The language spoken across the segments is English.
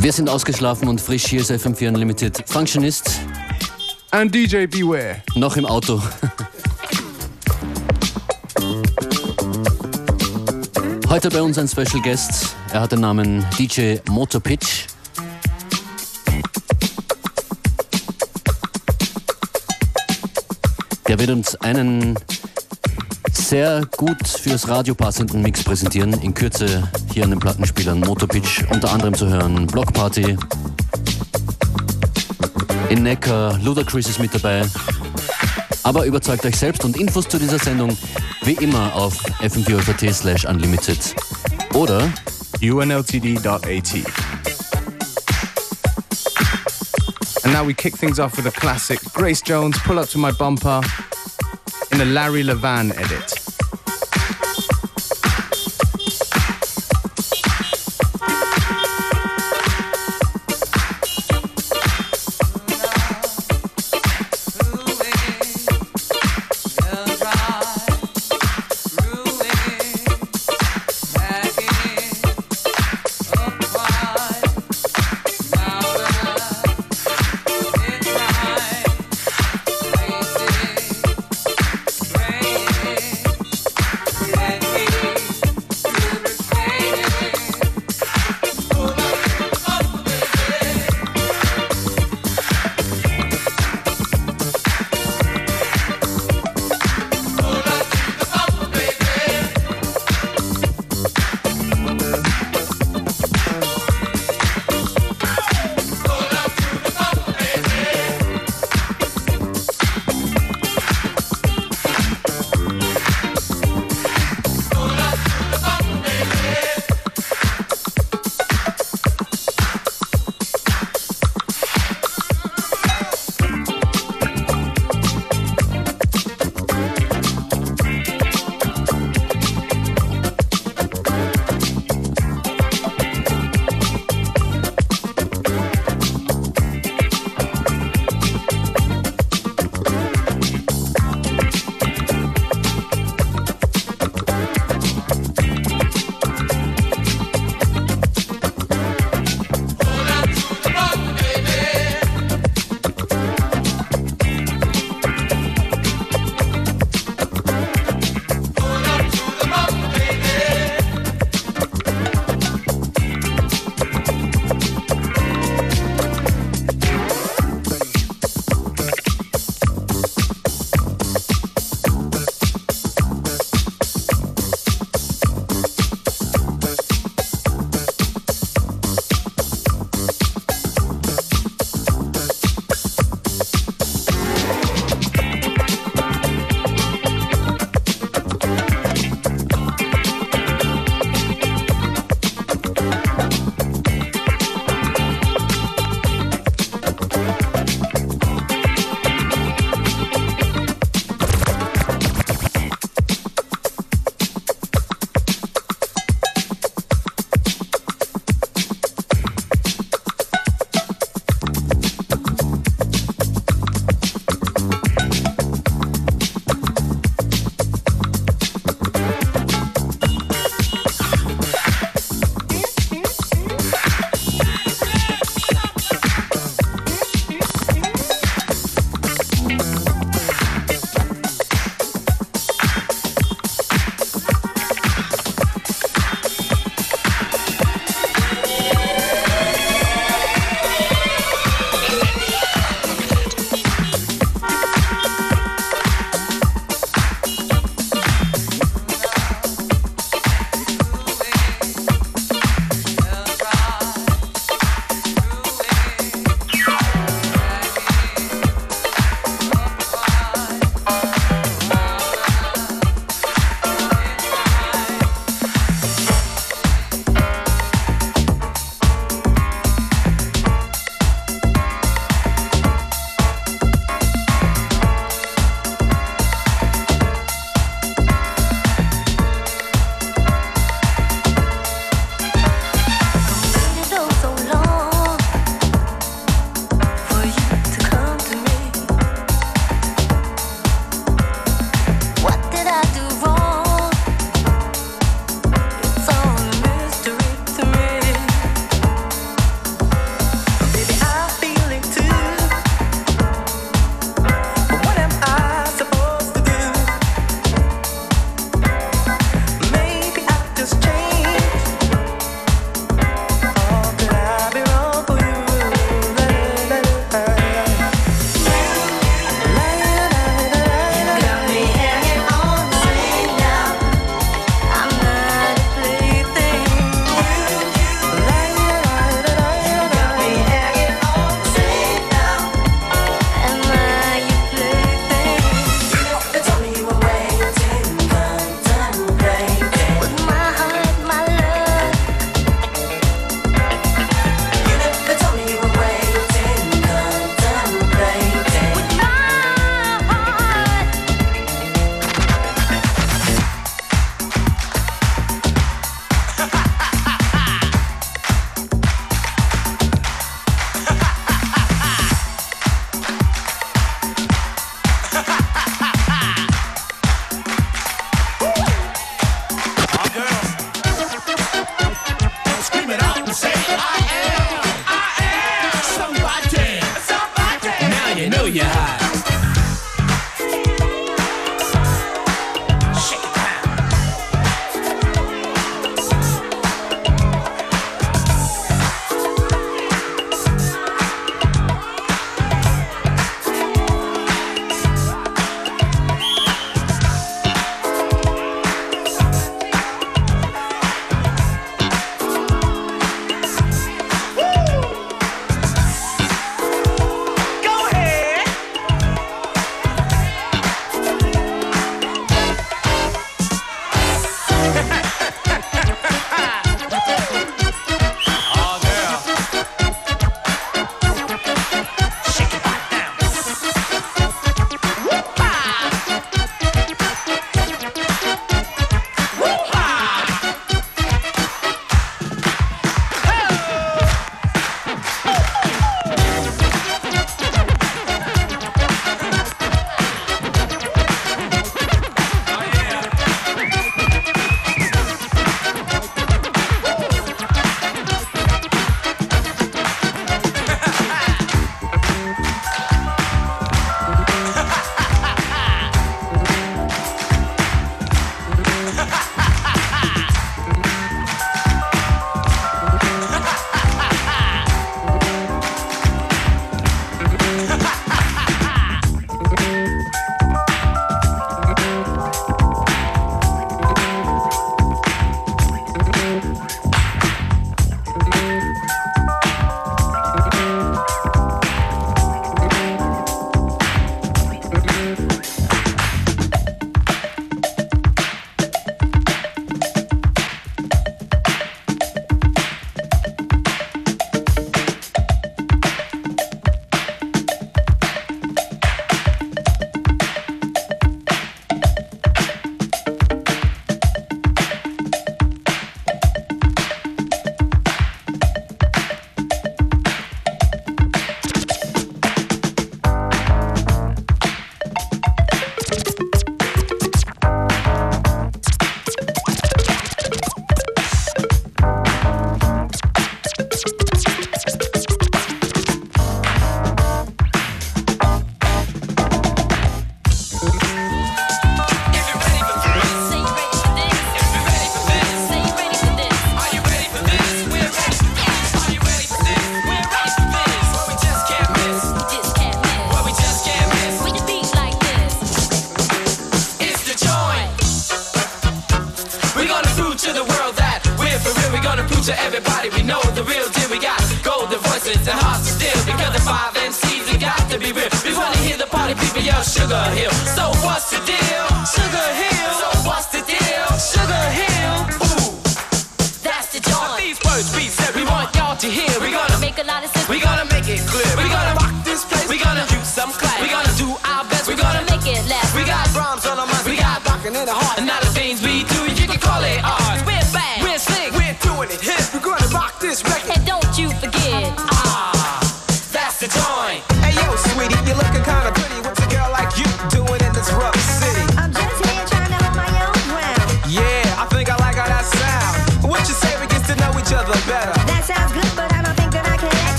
Wir sind ausgeschlafen und frisch. Hier ist FM4 Unlimited. Functionist. And DJ Beware. Noch im Auto. Heute bei uns ein Special Guest. Er hat den Namen DJ Motopitch. Der wird uns einen sehr gut fürs Radio passenden Mix präsentieren. In Kürze hier an den Plattenspielern Motopitch unter anderem zu hören. Blockparty. In Neckar, Ludacris ist mit dabei. Aber überzeugt euch selbst und Infos zu dieser Sendung wie immer auf fm4.at slash unlimited oder unltd.at. And now we kick things off with a classic Grace Jones, Pull Up to My Bumper in a Larry Levan edit.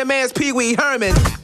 Your man's Pee Wee Herman.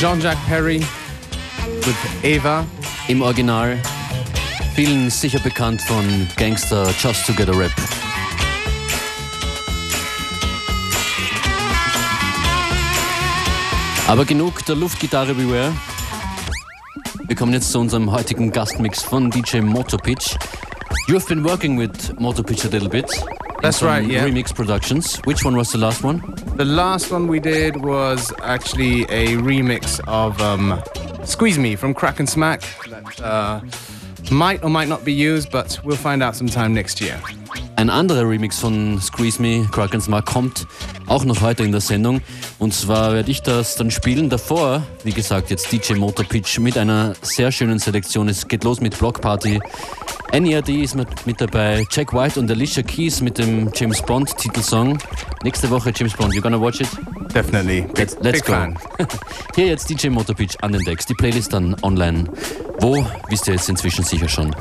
Jean-Jacques Perry with Eva. Im Original. Vielen sicher bekannt von Gangster Just to Get a Rap. Aber genug der Luftgitarre Beware. Wir kommen jetzt zu unserem heutigen Gastmix von DJ Motopitch. You've been working with Motopitch a little bit. That's right, yeah. Remix productions. Which one was the last one? The last one we did was actually a remix of um, Squeeze Me from Crack and Smack. That uh, might or might not be used, but we'll find out sometime next year. Ein anderer Remix von Squeeze Me, Kraken's Mark, kommt auch noch heute in der Sendung. Und zwar werde ich das dann spielen. Davor, wie gesagt, jetzt DJ Motor Pitch mit einer sehr schönen Selektion. Es geht los mit Block Party. NERD ist mit, mit dabei, Jack White und Alicia Keys mit dem James Bond Titelsong. Nächste Woche James Bond, you gonna watch it? Definitely. Let's, let's go. Hier jetzt DJ Motor Pitch an den Decks. Die Playlist dann online. Wo, wisst ihr jetzt inzwischen sicher schon.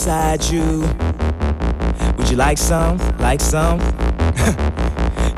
Inside you? Would you like some? Like some?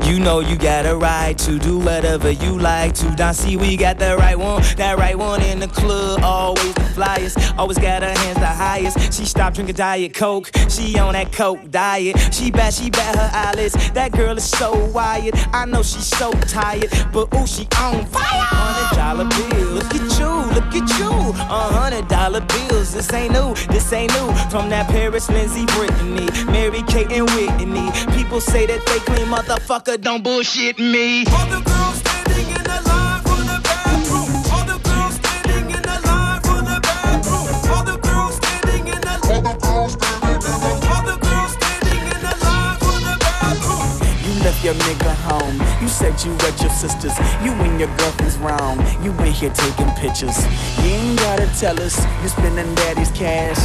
You know you got a right to do whatever you like to. Don't see we got the right one, that right one in the club. Always the flyest, always got her hands the highest. She stopped drinking Diet Coke, she on that Coke diet. She bat, she bat her eyelids. That girl is so wired. I know she's so tired, but ooh, she on fire. Hundred dollar bill, look at you, look at you. A hundred dollar bills, this ain't new, this ain't new. From that Paris, Lindsay, Brittany, Mary Kate and Whitney. People say that they clean, motherfucker, don't bullshit me. All the girls standing in the line for the bathroom. All the girls standing in the line for the bathroom. All the girls standing in the All the girls standing in the All the girls standing in the line for the bathroom. You left your nigga home. You said you at your sister's. You and your girlfriend's wrong. You in here taking pictures. You ain't gotta tell us. You spending daddy's cash.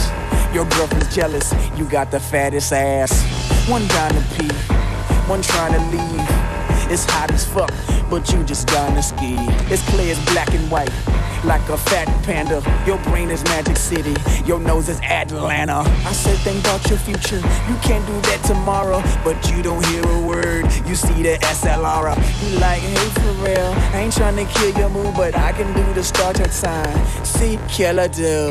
Your girlfriend's jealous. You got the fattest ass. One down to pee. One trying to leave. It's hot as fuck, but you just to ski. It's clear as black and white. Like a fat panda, your brain is Magic City, your nose is Atlanta. I said, think about your future. You can't do that tomorrow, but you don't hear a word. You see the SLR. You like, hey, for real. I ain't trying to kill your mood, but I can do the Star Trek sign. See, killer do.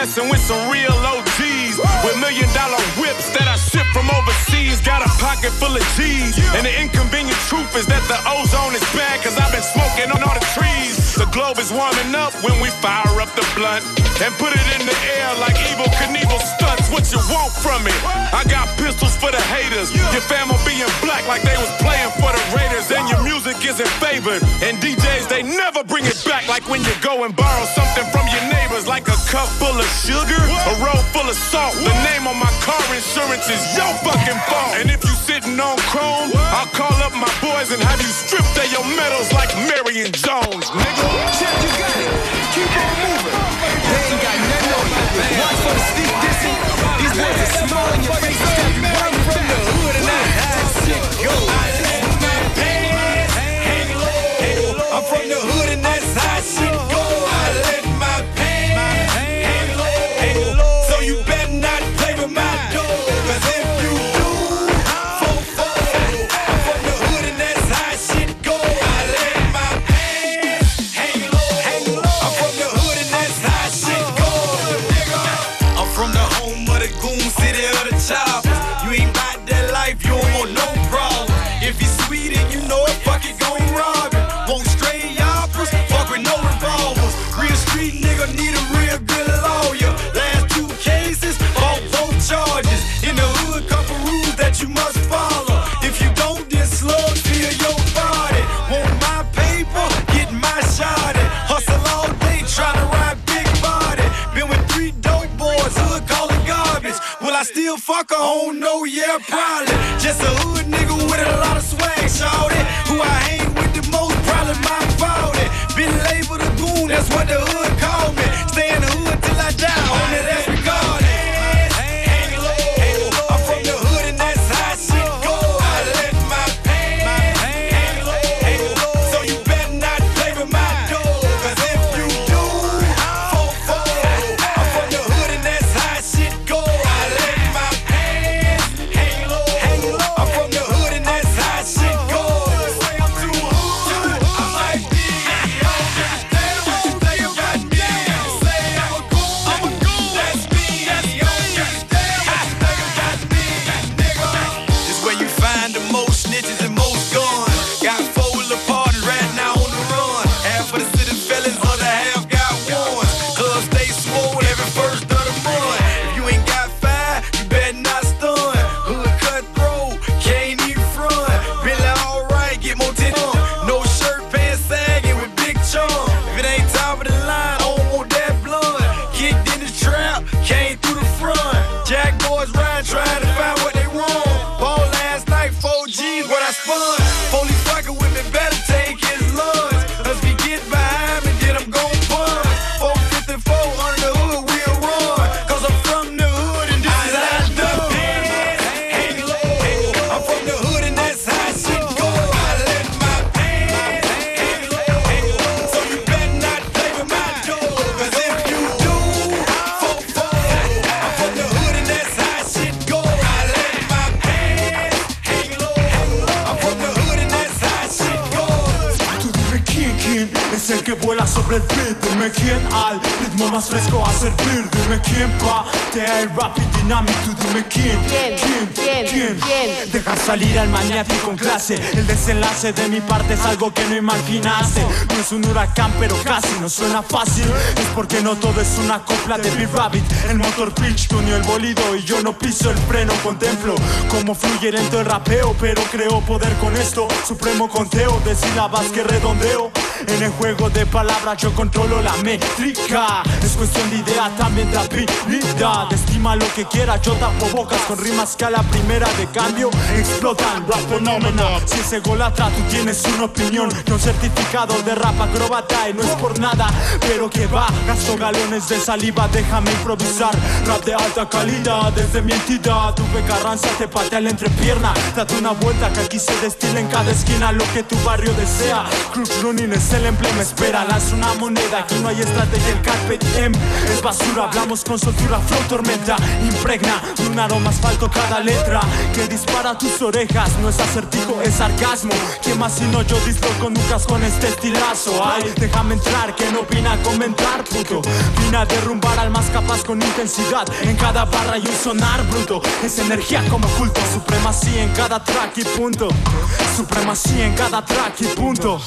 messing with some real OGs. With million dollar whips that I ship from overseas. Got a pocket full of G's. And the inconvenient truth is that the ozone is bad, cause I've been smoking on all the trees. The globe is warming up when we fire up the blunt. And put it in the air like Evel Knievel stunts. What you want from me? I got pistols for the haters. Your fam will be in black like they was playing for the Raiders. And your music isn't favored. And DJs, they never bring it back like when you go and borrow something from your neighbors, like a cup full of sugar, what? a roll full of salt. What? The name on my car insurance is your fucking fault. And if you sitting on chrome, what? I'll call up my boys and have you stripped of your medals like Marion Jones, nigga. Check, you got it. Keep on moving. They ain't got nothing on you. Watch for the sneak dissing. These boys are small your face. Step you from the hood and I hide shit go. I'm from the hood. yeah, probably. Just a hood nigga with a lot of swag, shawty. Who I am. El que vuela sobre el beat. Dime quién al ritmo más fresco a servir. Dime quién patea el rap y dinámico. Dime quién, ¿Quién? quién, ¿Quién? ¿Quién? Dejar salir al maniático en clase. El desenlace de mi parte es algo que no imaginaste. No es un huracán, pero casi no suena fácil. Es porque no todo es una copla de Big Rabbit. El motor pitch tuneó el bolido y yo no piso el freno. Contemplo cómo fluye lento el rapeo, pero creo poder con esto. Supremo conteo de sílabas que redondeo. En el juego de palabras yo controlo la métrica. Es cuestión de idea, también de habilidad. Estima lo que quiera, yo tapo bocas con rimas que a la primera de cambio explotan. Rap fenómeno. Si ese golatra, tú tienes una opinión. Un certificado de rap acróbata y no es por nada, pero que va. Gasto galones de saliva, déjame improvisar. Rap de alta calidad, desde mi entidad. Tuve Carranza, te patea la entrepierna. Date una vuelta que aquí se destila en cada esquina lo que tu barrio desea. Cruz Running es el emblema, lanza una moneda. Aquí no hay estrategia, el carpe diem es basura. Hablamos con soltura, flow tormenta, impregna de un aroma asfalto cada letra que dispara tus orejas. No es acertijo, es sarcasmo. ¿Quién más si no yo disloco nucas con este estilazo? Ay, déjame entrar, que no vine a comentar, puto. Vine a derrumbar al más capaz con intensidad. En cada barra y un sonar bruto. Es energía como culto, supremacía en cada track y punto. Supremacía en cada track y punto.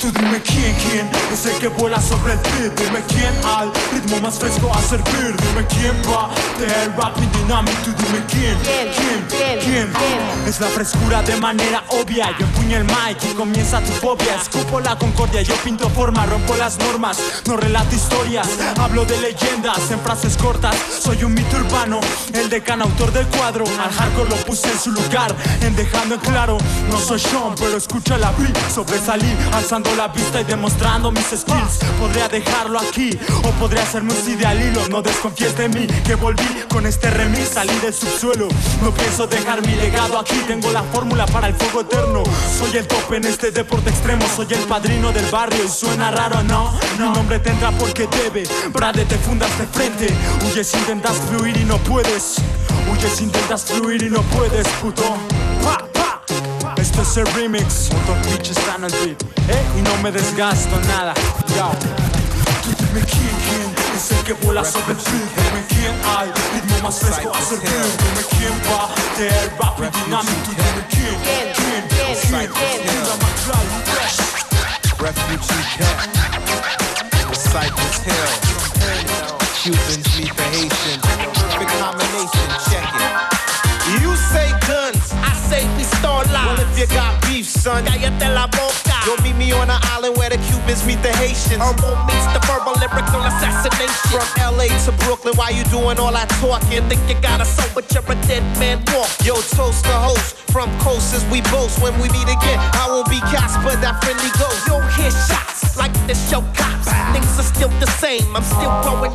Tú dime quién, quién el que vuela sobre el beat. Dime quién al ritmo más fresco a servir. Dime quién va del rap y dinámico. Dime quién, ¿Quién? quién, ¿Quién? quién. ¿Quién? Es la frescura de manera obvia. Yo empuño el mic y comienza tu fobia. Escupo la concordia, yo pinto forma, rompo las normas. No relato historias, hablo de leyendas en frases cortas. Soy un mito urbano, el decano autor del cuadro. Al hardcore lo puse en su lugar, en dejando en claro. No soy Sean, pero escucha la beat. Sobresalí, alzando la vista y demostrando mis skills. Podría dejarlo aquí, o podría hacerme un CD al hilo. No desconfíes de mí, que volví con este remix. Salí del subsuelo, no pienso dejar mi legado aquí. Tengo la fórmula para el fuego eterno. Soy el top en este deporte extremo. Soy el padrino del barrio y suena raro, ¿no? Mi nombre tendrá porque debe. Brade, te fundas de frente. Huyes, intentas fluir y no puedes. Huyes, intentas fluir y no puedes, puto. Pa. Esto es el remix. Motor Pitch está en el beat. Eh, y no me desgasto nada. Yo. Dime quién, quién es el que vuela sobre el. Dime quién al ritmo más fresco a servir. Dime quién va del rap y dinámico. Dime quién, ¿Quién? quién, ¿Quién? quién. Mira más claro, fresh. Refugee camp. Cypress Hill. Cubans meet the Haitians. Perfect combination, check it. You got beef, son, cállate la boca. You'll meet me on an island where the Cubans meet the Haitians. Herbal meets the verbal lyrical assassination. From LA to Brooklyn, why you doing all that talking? Think you got a soul, but you're a dead man walk. Yo, toast the host. From coast as we boast when we meet again. I won't be Casper, that friendly ghost. You'll hear shots like the show cops. Things are still the same, I'm still growing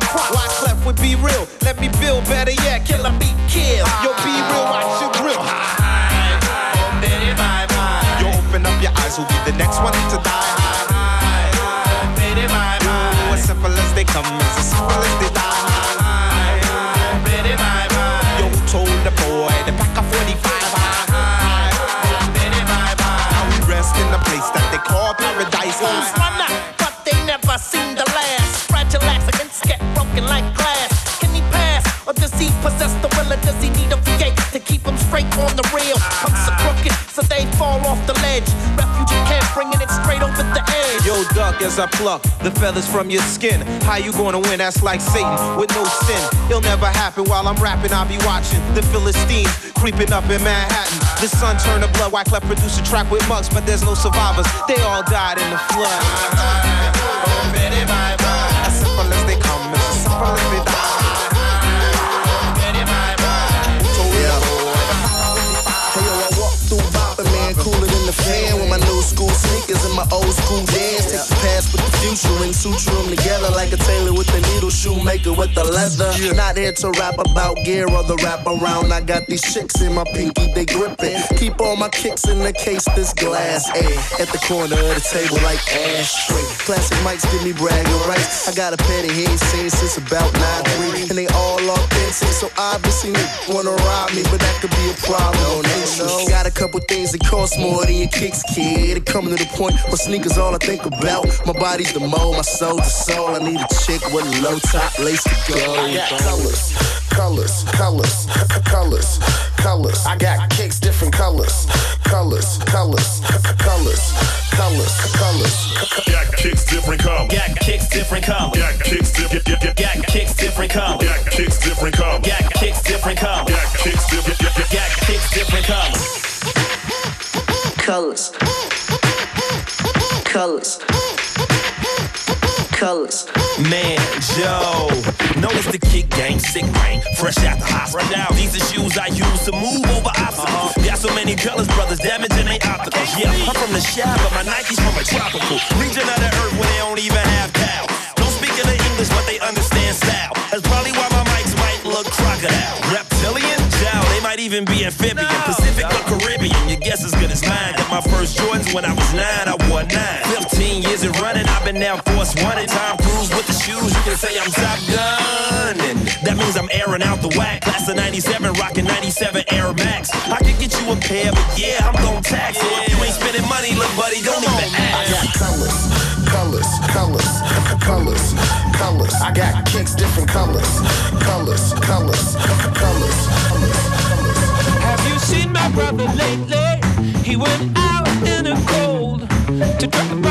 As I pluck the feathers from your skin. How you gonna win? That's like Satan with no sin. It'll never happen while I'm rapping. I'll be watching the Philistines creeping up in Manhattan. The sun turned to blood. Wyclef produced a track with mugs, but there's no survivors. They all died in the flood. My old school dance. Take the past with the future and suture them together like a tailor with the needle, shoemaker with the leather. Not here to rap about gear or the wrap around. I got these chicks in my pinky, they gripping. Keep all my kicks in the case, this glass A at the corner of the table like ashtray. Classic mics give me bragging rights. I got a petty head saying since about 9 3 and they all authentic. So obviously wanna rob me, but that could be a problem. No, they Couple things that cost more than your kicks, kid. It coming to the point where sneakers all I think about. My body's the mold, my soul the soul. I need a chick with a low top lace to go. I got colors, colors, colors, colors, colors. I got kicks, different colors, colors, colors, colors, colors, colors. Got kicks different colors. Got kicks different colors. Got kicks different. Got kicks different colors. Got kicks different colors. Got kicks different colors. Got kicks different. Got kicks different colors. Colors. Colors. Colors. Man, Joe, notice the kick game, sick brain, fresh out the hospital. These are shoes I use to move over obstacles. Uh-huh. Got so many colors, brothers, damaging they opticals. Yeah, I'm from the shy, but my Nikes from a tropical region of the earth where they don't even have cow. Don't speak in the English, but they understand style. That's probably why my mics might look crocodile. Reptilian, Jow, they might even be amphibian, Pacific or Caribbean. Your guess as good as mine. Got my first Jordans when I was nine, I wore nine. 15 years of running, I've been now force one and Tom Cruise with the shoes. You can say I'm Top Gun, and that means I'm airing out the whack. Class of 97, rocking 97 Air Max. I could get you a pair, but yeah, I'm gon' tax. So if you ain't spending money, look, buddy, don't even I ask. got colors, colors, colors, colors, colors. I got kicks, different colors, colors, He went out in the cold to try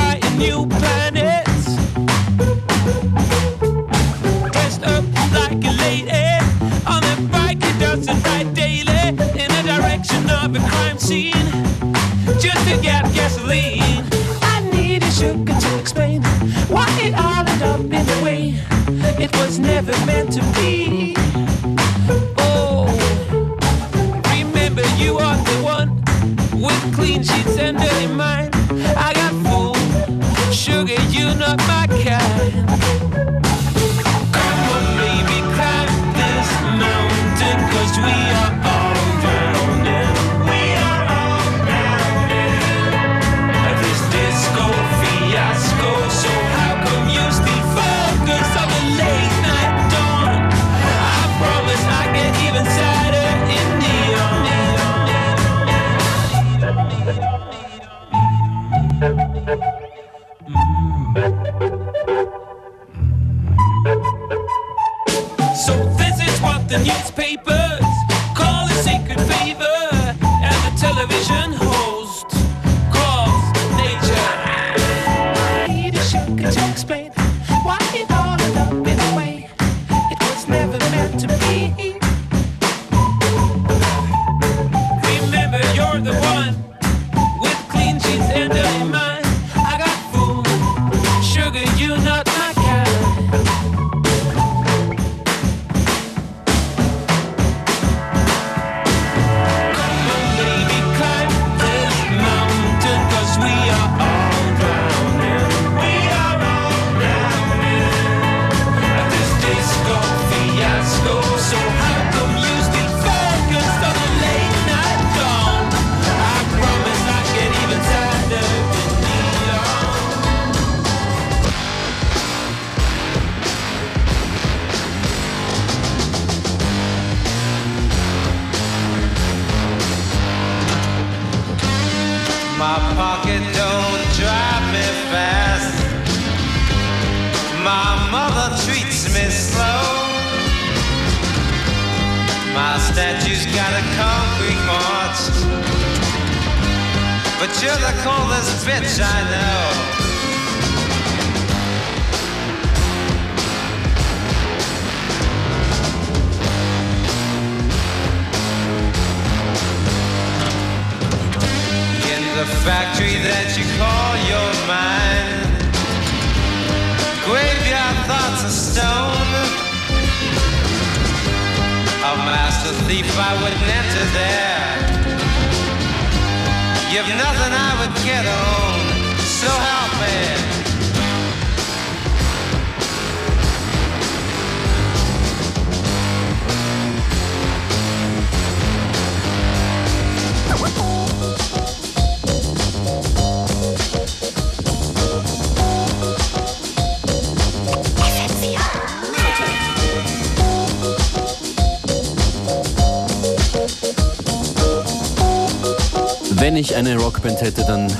Wenn ich eine Rockband hätte, dann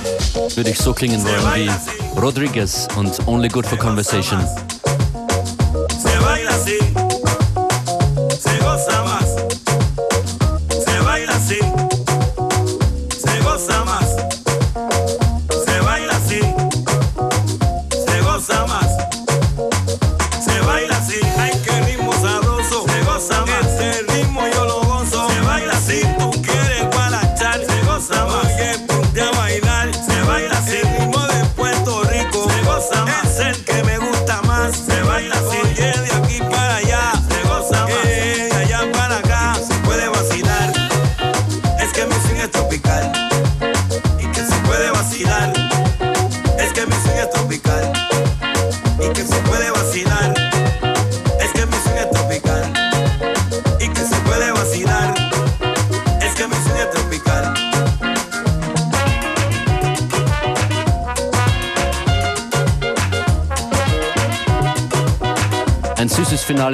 würde ich so klingen wollen wie Rodriguez und Only Good for Conversation.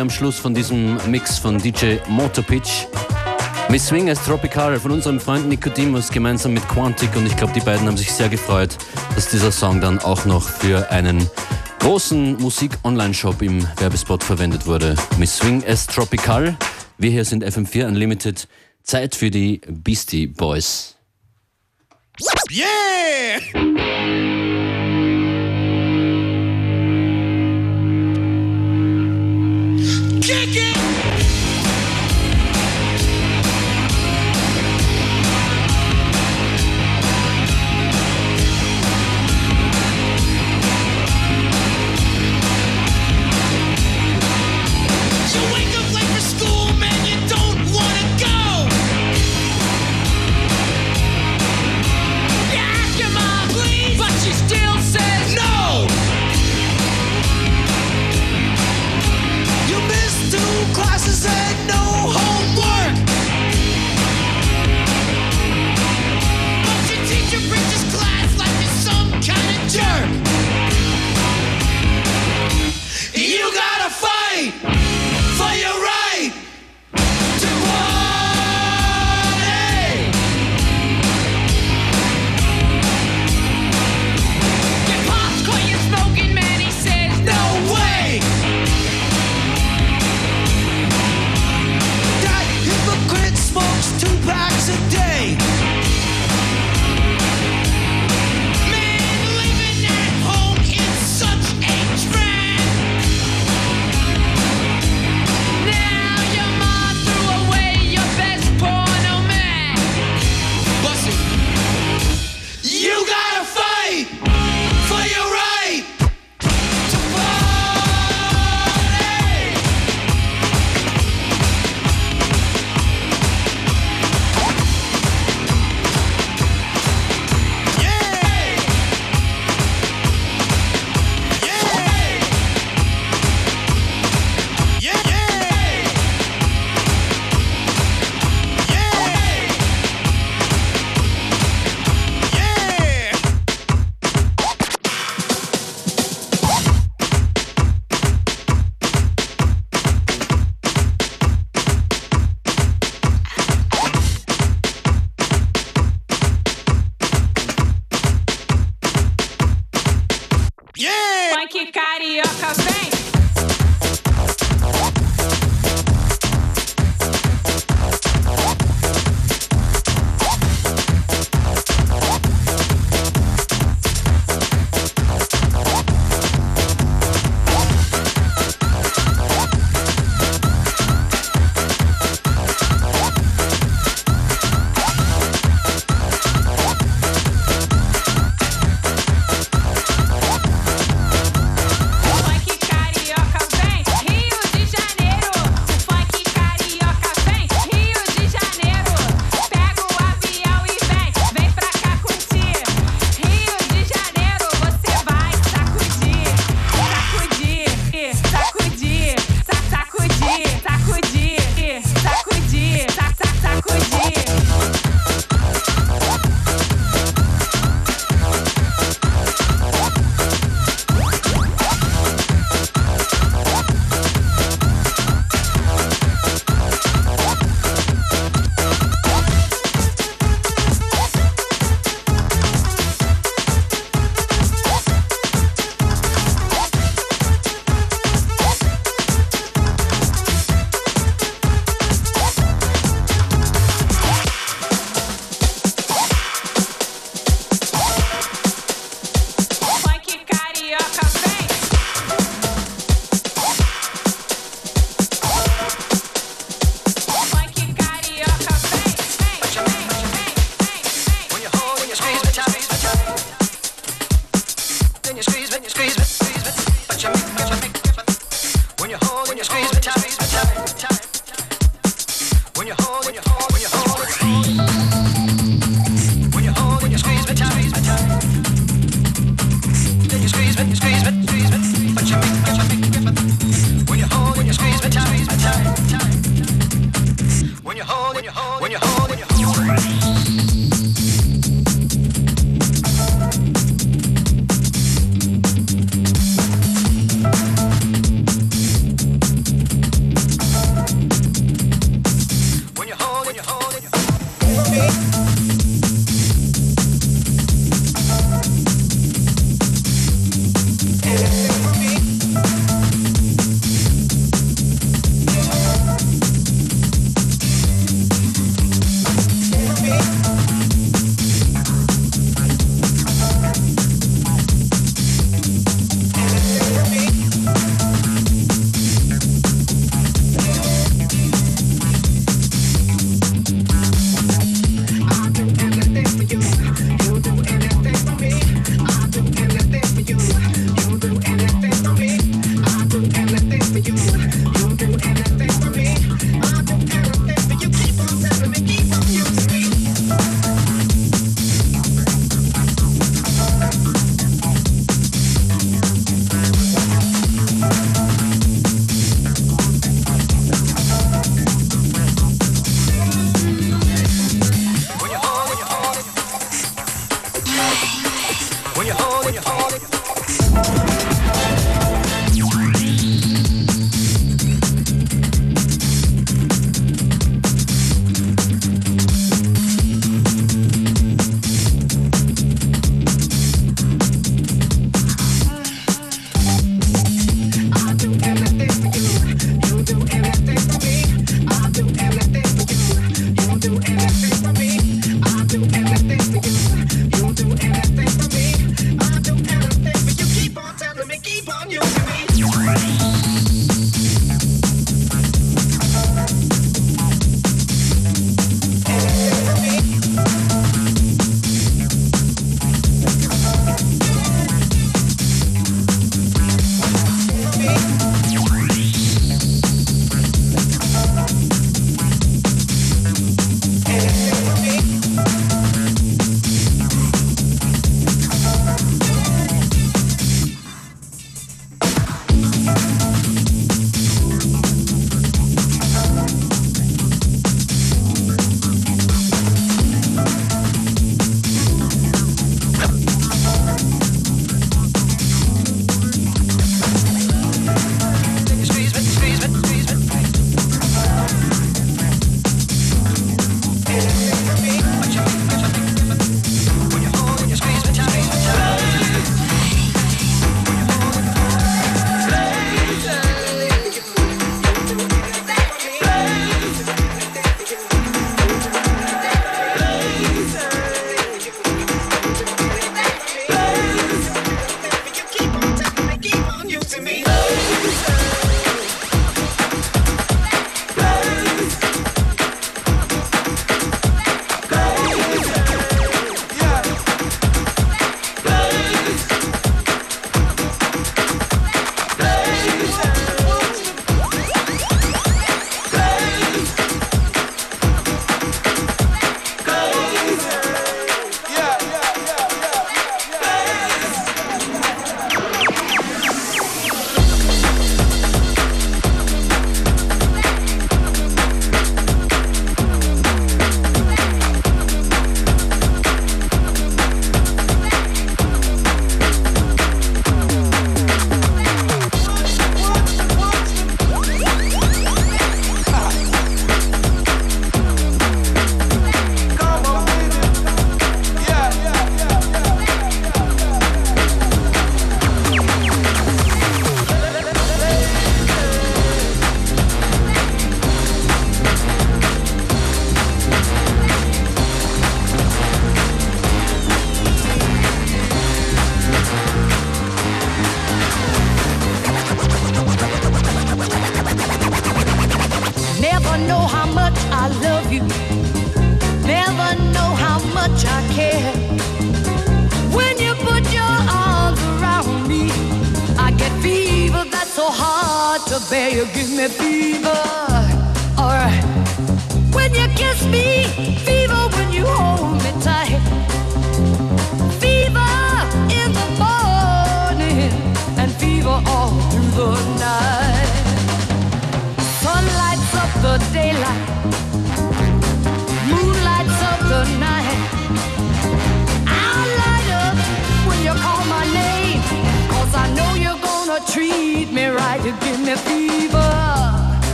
Finale am Schluss von diesem Mix von DJ Motorpitch. Miss Swing als Tropical von unserem Freund Nicodemus gemeinsam mit Quantic und ich glaube, die beiden haben sich sehr gefreut, dass dieser Song dann auch noch für einen großen Musik-Online-Shop im Werbespot verwendet wurde. Miss Swing as Tropical. Wir hier sind FM4 Unlimited. Zeit für die Beastie Boys. Yeah!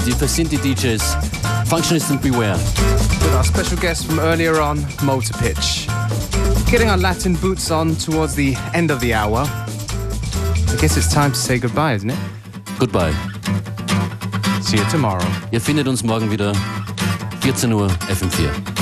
DJs, the Facility DJs. Functionists and beware. With our special guest from earlier on, Motor Pitch. Getting our Latin boots on towards the end of the hour. I guess it's time to say goodbye, isn't it? Goodbye. See you tomorrow. Ihr findet uns morgen wieder, 14 Uhr FM4.